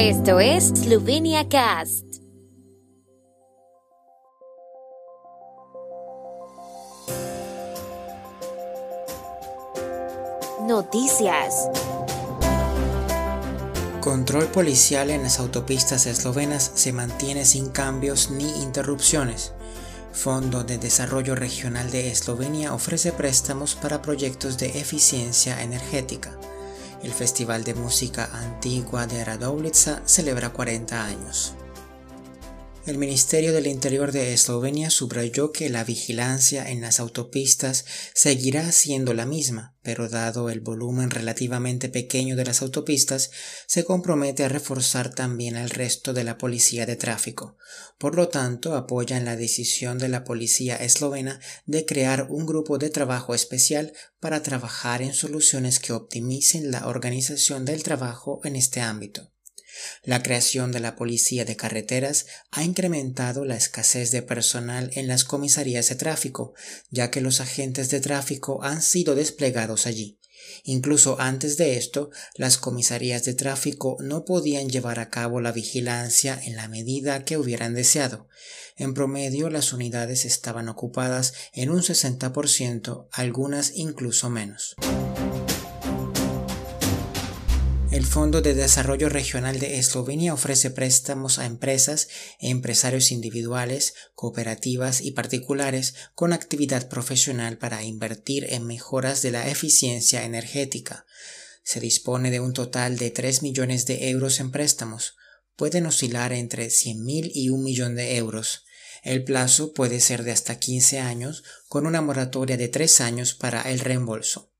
Esto es Slovenia Cast. Noticias. Control policial en las autopistas eslovenas se mantiene sin cambios ni interrupciones. Fondo de Desarrollo Regional de Eslovenia ofrece préstamos para proyectos de eficiencia energética. El Festival de Música Antigua de Radovlitsa celebra 40 años. El Ministerio del Interior de Eslovenia subrayó que la vigilancia en las autopistas seguirá siendo la misma, pero dado el volumen relativamente pequeño de las autopistas, se compromete a reforzar también al resto de la policía de tráfico. Por lo tanto, apoyan la decisión de la policía eslovena de crear un grupo de trabajo especial para trabajar en soluciones que optimicen la organización del trabajo en este ámbito. La creación de la policía de carreteras ha incrementado la escasez de personal en las comisarías de tráfico, ya que los agentes de tráfico han sido desplegados allí. Incluso antes de esto, las comisarías de tráfico no podían llevar a cabo la vigilancia en la medida que hubieran deseado. En promedio, las unidades estaban ocupadas en un 60%, algunas incluso menos. El Fondo de Desarrollo Regional de Eslovenia ofrece préstamos a empresas empresarios individuales, cooperativas y particulares con actividad profesional para invertir en mejoras de la eficiencia energética. Se dispone de un total de 3 millones de euros en préstamos. Pueden oscilar entre 100.000 y un millón de euros. El plazo puede ser de hasta 15 años, con una moratoria de 3 años para el reembolso.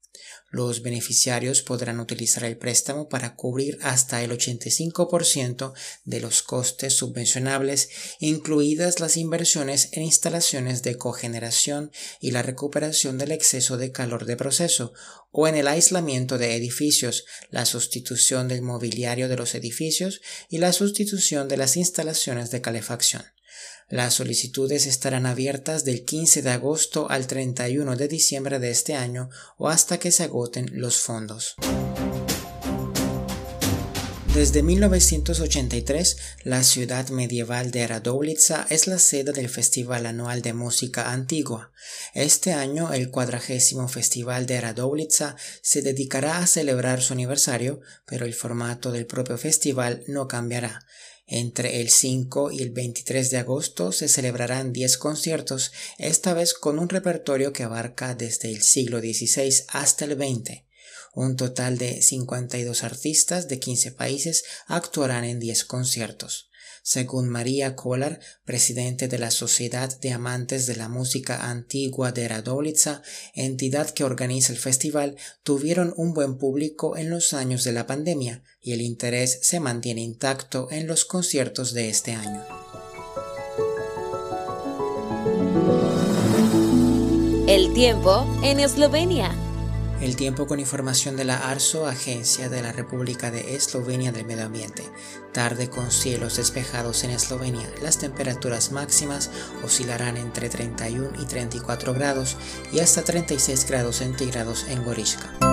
Los beneficiarios podrán utilizar el préstamo para cubrir hasta el 85% de los costes subvencionables, incluidas las inversiones en instalaciones de cogeneración y la recuperación del exceso de calor de proceso, o en el aislamiento de edificios, la sustitución del mobiliario de los edificios y la sustitución de las instalaciones de calefacción. Las solicitudes estarán abiertas del 15 de agosto al 31 de diciembre de este año o hasta que se agoten los fondos. Desde 1983, la ciudad medieval de Radovlitsa es la sede del Festival Anual de Música Antigua. Este año, el cuadragésimo Festival de Radovlitsa se dedicará a celebrar su aniversario, pero el formato del propio festival no cambiará. Entre el 5 y el 23 de agosto se celebrarán 10 conciertos, esta vez con un repertorio que abarca desde el siglo XVI hasta el XX. Un total de 52 artistas de 15 países actuarán en 10 conciertos. Según María Kolar, presidente de la Sociedad de Amantes de la Música Antigua de Radovlitsa, entidad que organiza el festival, tuvieron un buen público en los años de la pandemia y el interés se mantiene intacto en los conciertos de este año. El tiempo en Eslovenia. El tiempo con información de la ARSO, Agencia de la República de Eslovenia del Medio Ambiente. Tarde con cielos despejados en Eslovenia. Las temperaturas máximas oscilarán entre 31 y 34 grados y hasta 36 grados centígrados en Gorishka.